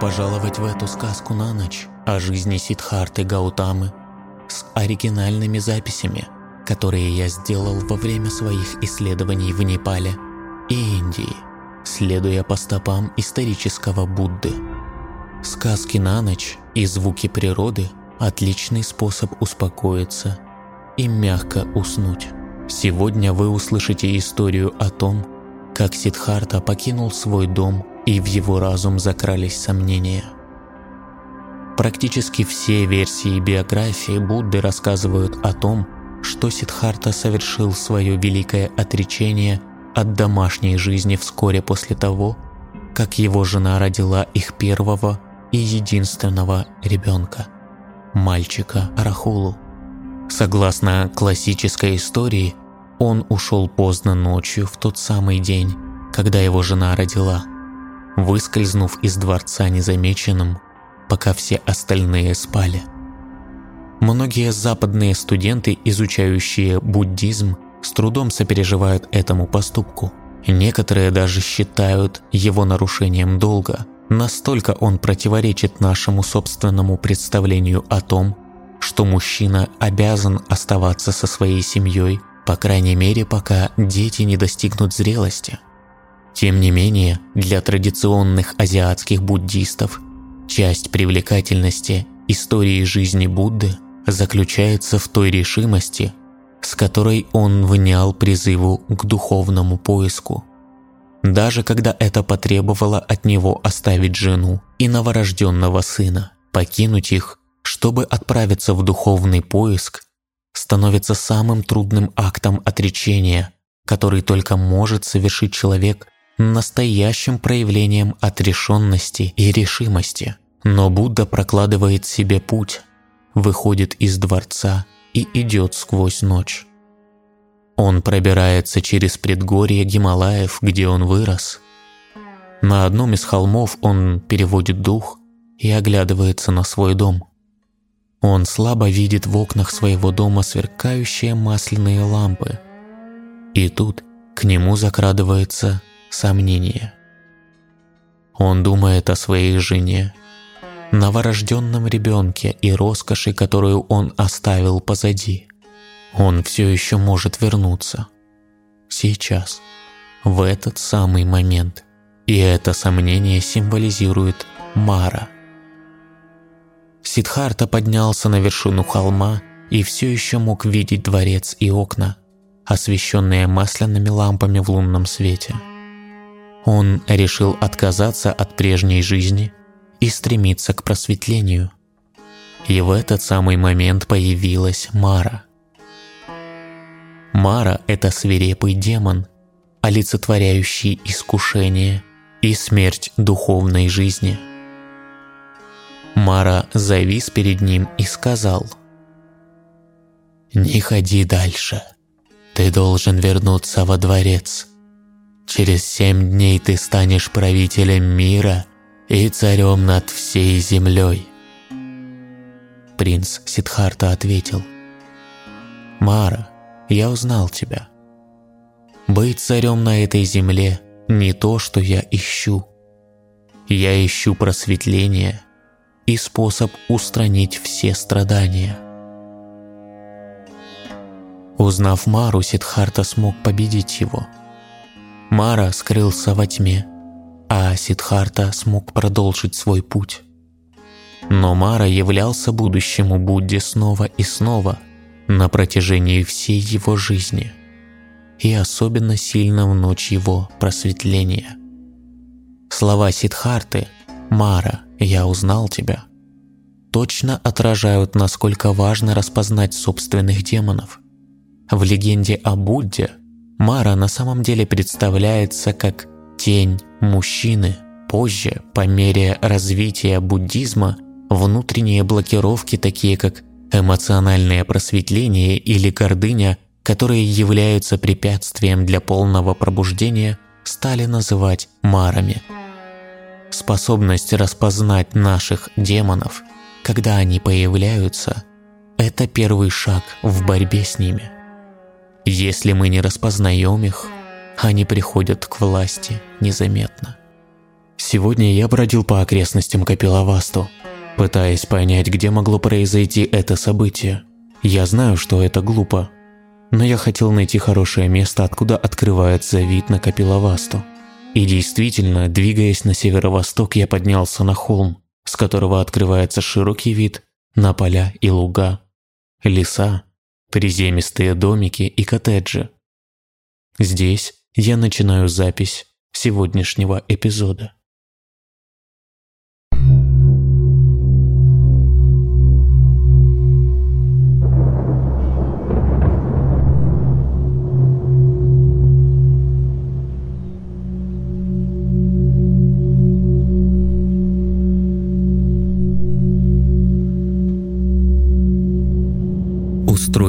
Пожаловать в эту сказку на ночь о жизни Сидхарты Гаутамы с оригинальными записями, которые я сделал во время своих исследований в Непале и Индии, следуя по стопам исторического Будды. Сказки на ночь и звуки природы – отличный способ успокоиться и мягко уснуть. Сегодня вы услышите историю о том, как Сидхарта покинул свой дом и в его разум закрались сомнения. Практически все версии биографии Будды рассказывают о том, что Сидхарта совершил свое великое отречение от домашней жизни вскоре после того, как его жена родила их первого и единственного ребенка – мальчика Рахулу. Согласно классической истории, он ушел поздно ночью в тот самый день, когда его жена родила – выскользнув из дворца незамеченным, пока все остальные спали. Многие западные студенты, изучающие буддизм, с трудом сопереживают этому поступку. Некоторые даже считают его нарушением долга. Настолько он противоречит нашему собственному представлению о том, что мужчина обязан оставаться со своей семьей, по крайней мере, пока дети не достигнут зрелости. Тем не менее, для традиционных азиатских буддистов часть привлекательности истории жизни Будды заключается в той решимости, с которой он внял призыву к духовному поиску. Даже когда это потребовало от него оставить жену и новорожденного сына, покинуть их, чтобы отправиться в духовный поиск, становится самым трудным актом отречения, который только может совершить человек настоящим проявлением отрешенности и решимости. Но Будда прокладывает себе путь, выходит из дворца и идет сквозь ночь. Он пробирается через предгорье Гималаев, где он вырос. На одном из холмов он переводит дух и оглядывается на свой дом. Он слабо видит в окнах своего дома сверкающие масляные лампы. И тут к нему закрадывается сомнения. Он думает о своей жене, новорожденном ребенке и роскоши, которую он оставил позади. Он все еще может вернуться. Сейчас, в этот самый момент. И это сомнение символизирует Мара. Сидхарта поднялся на вершину холма и все еще мог видеть дворец и окна, освещенные масляными лампами в лунном свете. Он решил отказаться от прежней жизни и стремиться к просветлению. И в этот самый момент появилась Мара. Мара – это свирепый демон, олицетворяющий искушение и смерть духовной жизни. Мара завис перед ним и сказал «Не ходи дальше, ты должен вернуться во дворец» Через семь дней ты станешь правителем мира и царем над всей землей. Принц Сидхарта ответил, «Мара, я узнал тебя. Быть царем на этой земле не то, что я ищу. Я ищу просветление и способ устранить все страдания». Узнав Мару, Сидхарта смог победить его – Мара скрылся во тьме, а Сидхарта смог продолжить свой путь. Но Мара являлся будущему Будде снова и снова на протяжении всей его жизни и особенно сильно в ночь его просветления. Слова Сидхарты «Мара, я узнал тебя» точно отражают, насколько важно распознать собственных демонов. В легенде о Будде – Мара на самом деле представляется как тень мужчины. Позже, по мере развития буддизма, внутренние блокировки, такие как эмоциональное просветление или гордыня, которые являются препятствием для полного пробуждения, стали называть марами. Способность распознать наших демонов, когда они появляются, это первый шаг в борьбе с ними – если мы не распознаем их, они приходят к власти незаметно. Сегодня я бродил по окрестностям Капиловасту, пытаясь понять, где могло произойти это событие. Я знаю, что это глупо, но я хотел найти хорошее место, откуда открывается вид на Капиловасту. И действительно, двигаясь на северо-восток, я поднялся на холм, с которого открывается широкий вид на поля и луга, леса, приземистые домики и коттеджи. Здесь я начинаю запись сегодняшнего эпизода.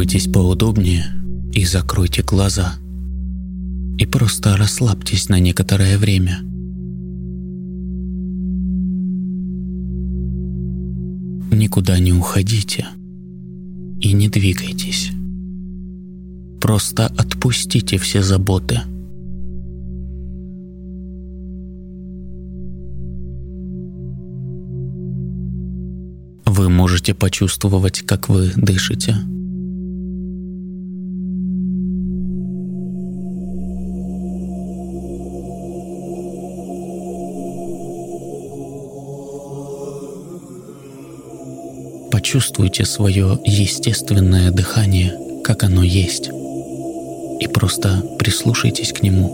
Устройтесь поудобнее и закройте глаза. И просто расслабьтесь на некоторое время. Никуда не уходите и не двигайтесь. Просто отпустите все заботы. Вы можете почувствовать, как вы дышите – Почувствуйте свое естественное дыхание, как оно есть, и просто прислушайтесь к нему.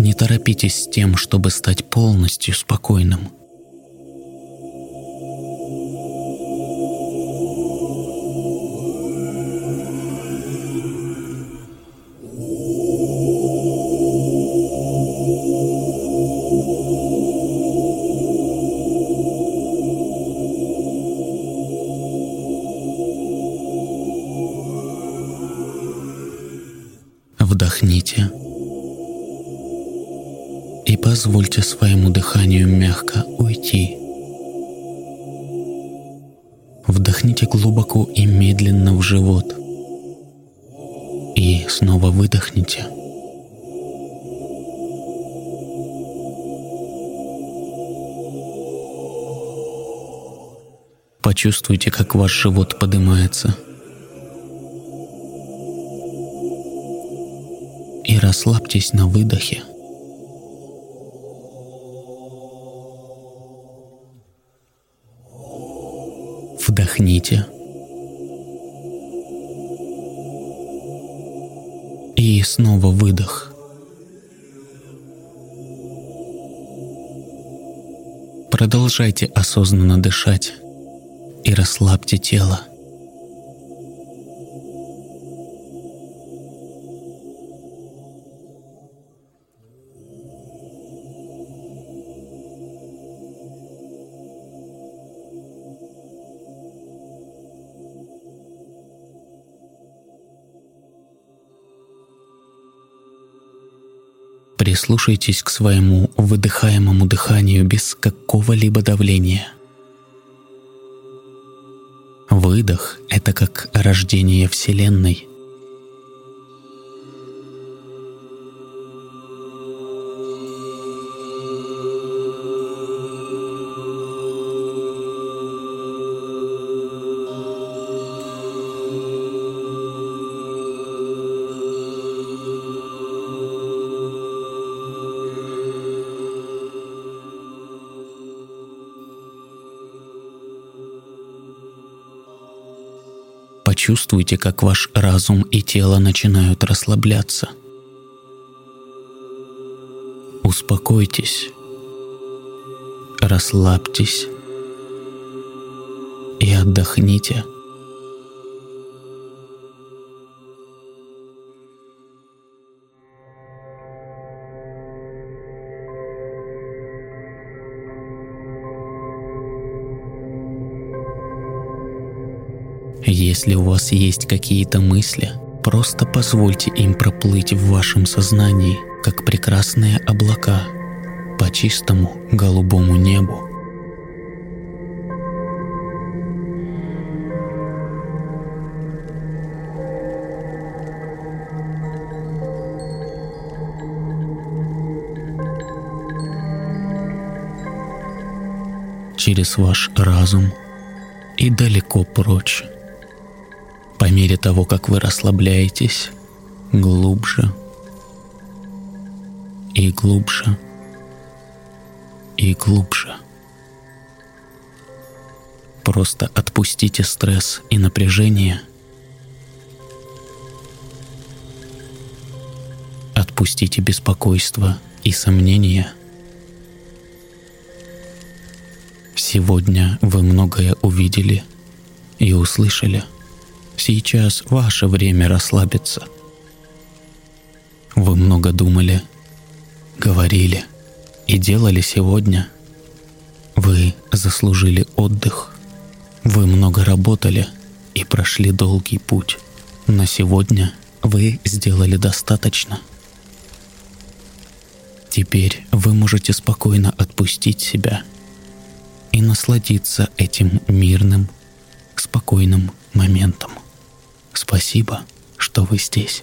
Не торопитесь с тем, чтобы стать полностью спокойным – и позвольте своему дыханию мягко уйти. Вдохните глубоко и медленно в живот. И снова выдохните. Почувствуйте, как ваш живот поднимается – и расслабьтесь на выдохе. Вдохните. И снова выдох. Продолжайте осознанно дышать и расслабьте тело. Прислушайтесь к своему выдыхаемому дыханию без какого-либо давления. Выдох — это как рождение Вселенной — почувствуйте, как ваш разум и тело начинают расслабляться. Успокойтесь, расслабьтесь. И отдохните – Если у вас есть какие-то мысли, просто позвольте им проплыть в вашем сознании, как прекрасные облака по чистому голубому небу. через ваш разум и далеко прочь. По мере того, как вы расслабляетесь, глубже и глубже и глубже. Просто отпустите стресс и напряжение. Отпустите беспокойство и сомнения. Сегодня вы многое увидели и услышали. Сейчас ваше время расслабиться. Вы много думали, говорили и делали сегодня. Вы заслужили отдых. Вы много работали и прошли долгий путь. На сегодня вы сделали достаточно. Теперь вы можете спокойно отпустить себя и насладиться этим мирным, спокойным моментом. Спасибо, что вы здесь.